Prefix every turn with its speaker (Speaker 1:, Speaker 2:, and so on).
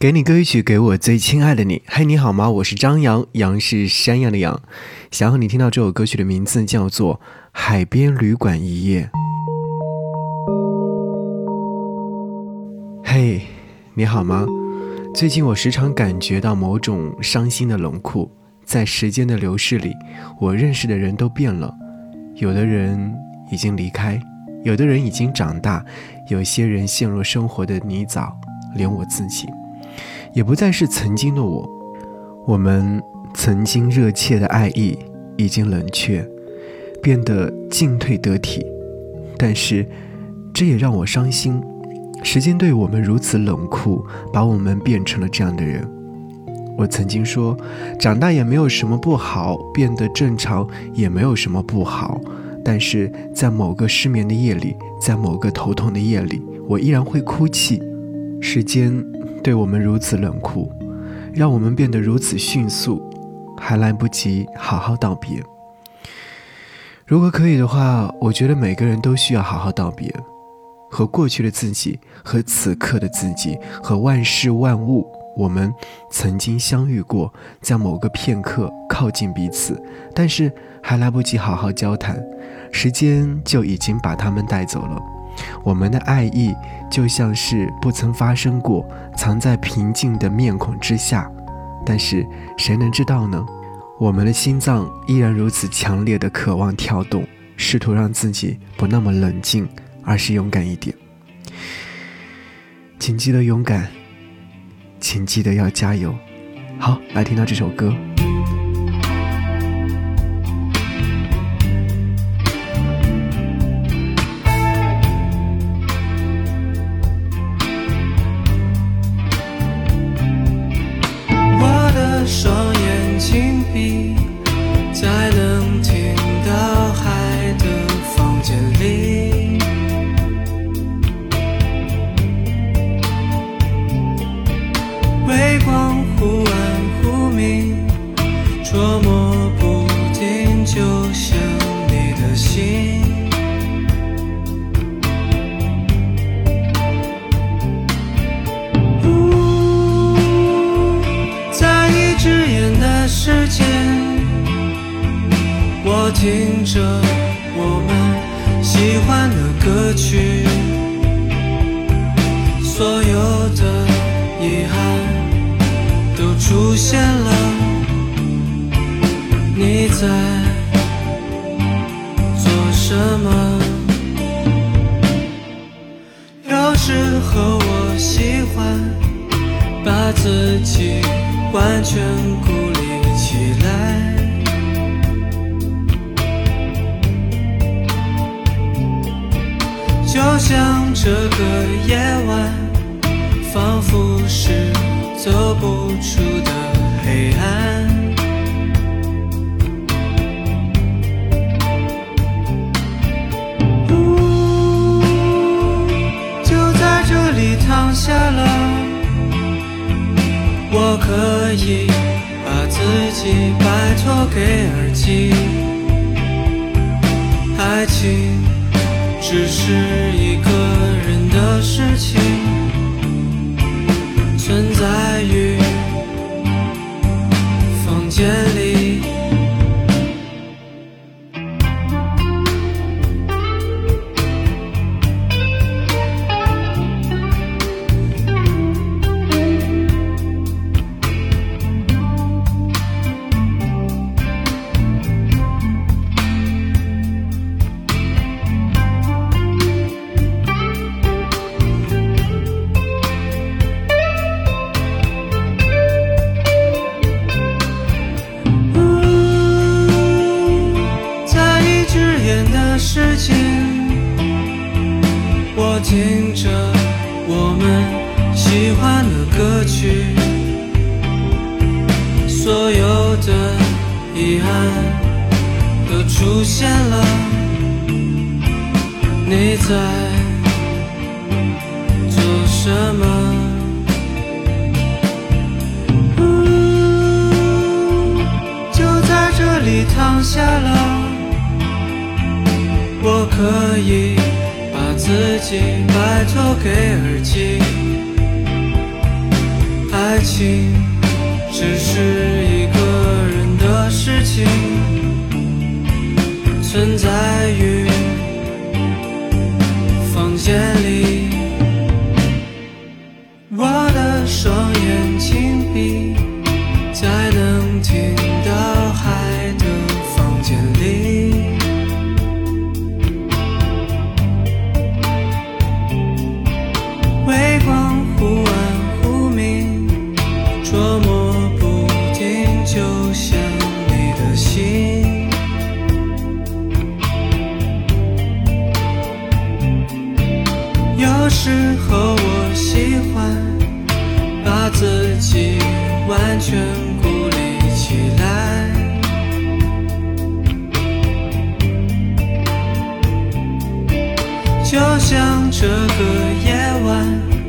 Speaker 1: 给你歌曲，给我最亲爱的你。嘿，你好吗？我是张扬，杨是山羊的羊。想要你听到这首歌曲的名字叫做《海边旅馆一夜》。嘿，你好吗？最近我时常感觉到某种伤心的冷酷，在时间的流逝里，我认识的人都变了，有的人已经离开，有的人已经长大，有些人陷入生活的泥沼，连我自己。也不再是曾经的我，我们曾经热切的爱意已经冷却，变得进退得体。但是，这也让我伤心。时间对我们如此冷酷，把我们变成了这样的人。我曾经说，长大也没有什么不好，变得正常也没有什么不好。但是在某个失眠的夜里，在某个头痛的夜里，我依然会哭泣。时间。对我们如此冷酷，让我们变得如此迅速，还来不及好好道别。如果可以的话，我觉得每个人都需要好好道别，和过去的自己，和此刻的自己，和万事万物。我们曾经相遇过，在某个片刻靠近彼此，但是还来不及好好交谈，时间就已经把他们带走了。我们的爱意就像是不曾发生过，藏在平静的面孔之下。但是谁能知道呢？我们的心脏依然如此强烈的渴望跳动，试图让自己不那么冷静，而是勇敢一点。请记得勇敢，请记得要加油。好，来听到这首歌。
Speaker 2: 就像你的心不在一只眼的时间我听着我们喜欢的歌曲所有的时候我喜欢把自己完全孤立起来。就像这个夜晚，仿佛是走不出的可以把自己拜托给耳机，爱情。只是一个人的事情，听着我们喜欢的歌曲，所有的遗憾都出现了。你在做什么？就在这里躺下了，可以。自己拜托给耳机，爱情只是一个人的事情，存在于房间里。我的双眼紧闭，有时候我喜欢把自己完全孤立起来。就像这个夜晚，